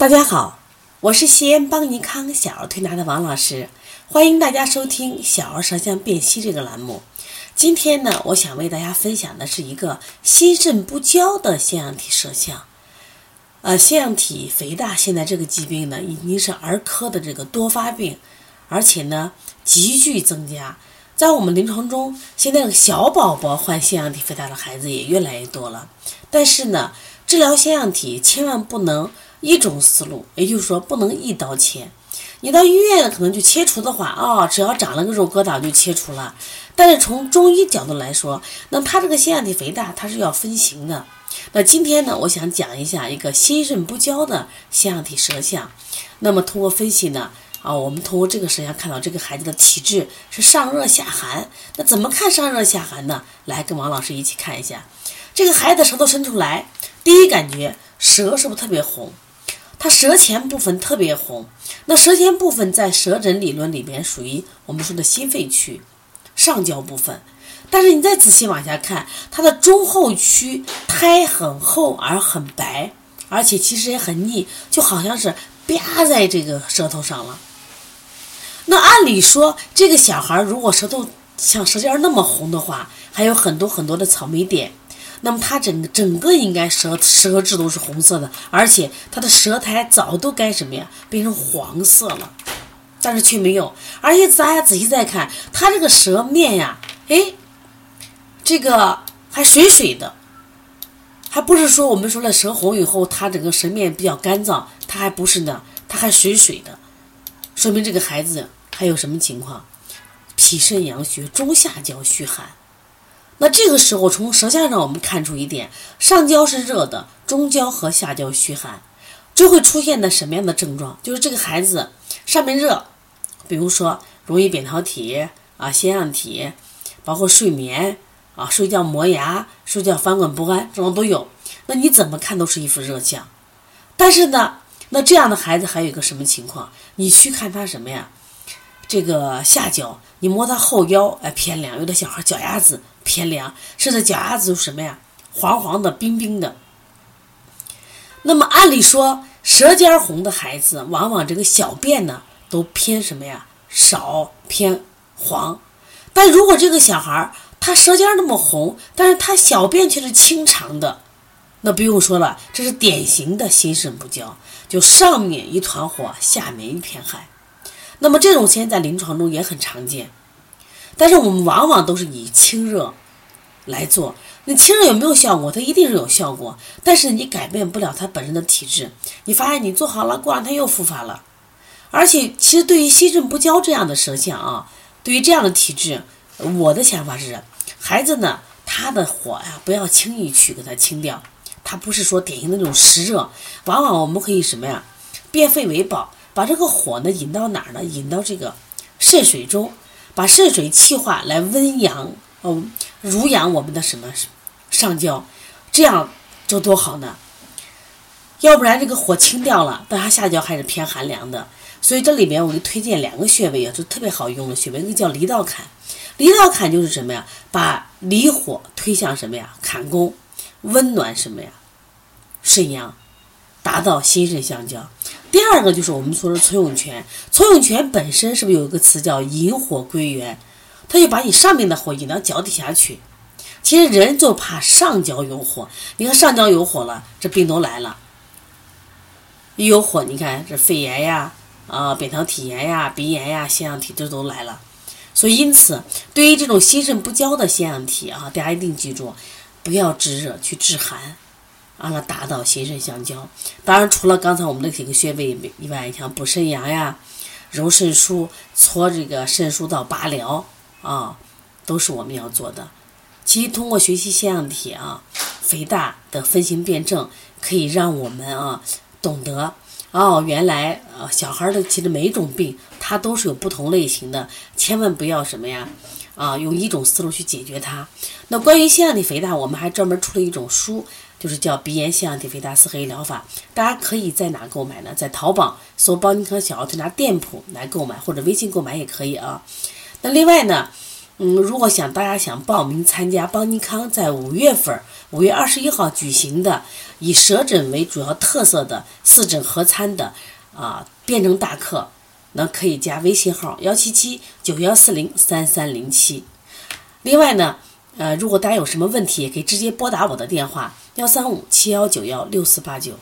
大家好，我是西安邦尼康小儿推拿的王老师，欢迎大家收听小儿舌象辨析这个栏目。今天呢，我想为大家分享的是一个心肾不交的腺样体舌象。呃，腺样体肥大现在这个疾病呢，已经是儿科的这个多发病，而且呢急剧增加。在我们临床中，现在小宝宝患腺样体肥大的孩子也越来越多了。但是呢，治疗腺样体千万不能一种思路，也就是说不能一刀切。你到医院可能就切除的话，啊，只要长了个肉疙瘩就切除了。但是从中医角度来说，那他这个腺样体肥大，它是要分型的。那今天呢，我想讲一下一个心肾不交的腺样体舌象。那么通过分析呢，啊，我们通过这个舌象看到这个孩子的体质是上热下寒。那怎么看上热下寒呢？来跟王老师一起看一下，这个孩子舌头伸出来，第一感觉舌是不是特别红？他舌前部分特别红。那舌前部分在舌诊理论里边属于我们说的心肺区上焦部分。但是你再仔细往下看，它的中后区苔很厚而很白，而且其实也很腻，就好像是吧在这个舌头上了。那按理说，这个小孩如果舌头像舌尖那么红的话，还有很多很多的草莓点，那么他整个整个应该舌舌质都是红色的，而且他的舌苔早都该什么呀，变成黄色了，但是却没有。而且大家仔细再看，他这个舌面呀，哎。这个还水水的，还不是说我们说了舌红以后，它整个舌面比较干燥，它还不是呢，它还水水的，说明这个孩子还有什么情况？脾肾阳虚，中下焦虚寒。那这个时候从舌象上我们看出一点，上焦是热的，中焦和下焦虚寒，就会出现的什么样的症状？就是这个孩子上面热，比如说容易扁桃体啊、腺样体，包括睡眠。啊，睡觉磨牙，睡觉翻滚不安，这种都有。那你怎么看都是一副热象。但是呢，那这样的孩子还有一个什么情况？你去看他什么呀？这个下焦，你摸他后腰，哎，偏凉。有的小孩脚丫子偏凉，甚至脚丫子什么呀？黄黄的、冰冰的。那么按理说，舌尖红的孩子，往往这个小便呢都偏什么呀？少偏黄。但如果这个小孩儿，他舌尖那么红，但是他小便却是清长的，那不用说了，这是典型的心肾不交，就上面一团火，下面一片寒。那么这种现在临床中也很常见，但是我们往往都是以清热来做。那清热有没有效果？它一定是有效果，但是你改变不了他本身的体质。你发现你做好了，过两天又复发了。而且其实对于心肾不交这样的舌象啊，对于这样的体质，我的想法是。孩子呢，他的火呀，不要轻易去给他清掉。他不是说典型的那种湿热，往往我们可以什么呀，变肺为宝，把这个火呢引到哪儿呢？引到这个肾水中，把肾水气化来温阳，哦，濡养我们的什么上焦，这样就多好呢。要不然这个火清掉了，但他下焦还是偏寒凉的。所以这里面我给推荐两个穴位啊，就特别好用的穴位，一个叫离道坎。离道坎就是什么呀？把离火推向什么呀？坎宫，温暖什么呀？肾阳，达到心肾相交。第二个就是我们说的崔永泉，崔永泉本身是不是有一个词叫引火归元？他就把你上面的火引到脚底下去。其实人就怕上焦有火，你看上焦有火了，这病都来了。一有火，你看这肺炎呀，啊，扁桃体炎呀，鼻炎呀，腺样体这都来了。所以，因此，对于这种心肾不交的腺样体啊，大家一定记住，不要治热，去治寒，让它达到心肾相交。当然，除了刚才我们的几个穴位以外，像补肾阳呀、揉肾腧、搓这个肾腧到八髎啊，都是我们要做的。其实，通过学习腺样体啊，肥大的分型辩证，可以让我们啊懂得。哦，原来呃，小孩的其实每一种病，它都是有不同类型的，千万不要什么呀，啊，用一种思路去解决它。那关于腺样体肥大，我们还专门出了一种书，就是叫《鼻炎腺样体肥大四合一疗法》，大家可以在哪购买呢？在淘宝搜“邦尼康小儿推拿店铺”来购买，或者微信购买也可以啊。那另外呢，嗯，如果想大家想报名参加邦尼康在五月份五月二十一号举行的以舌诊为主要特色的四诊合参的啊辩证大课，那可以加微信号幺七七九幺四零三三零七。另外呢，呃，如果大家有什么问题，也可以直接拨打我的电话幺三五七幺九幺六四八九。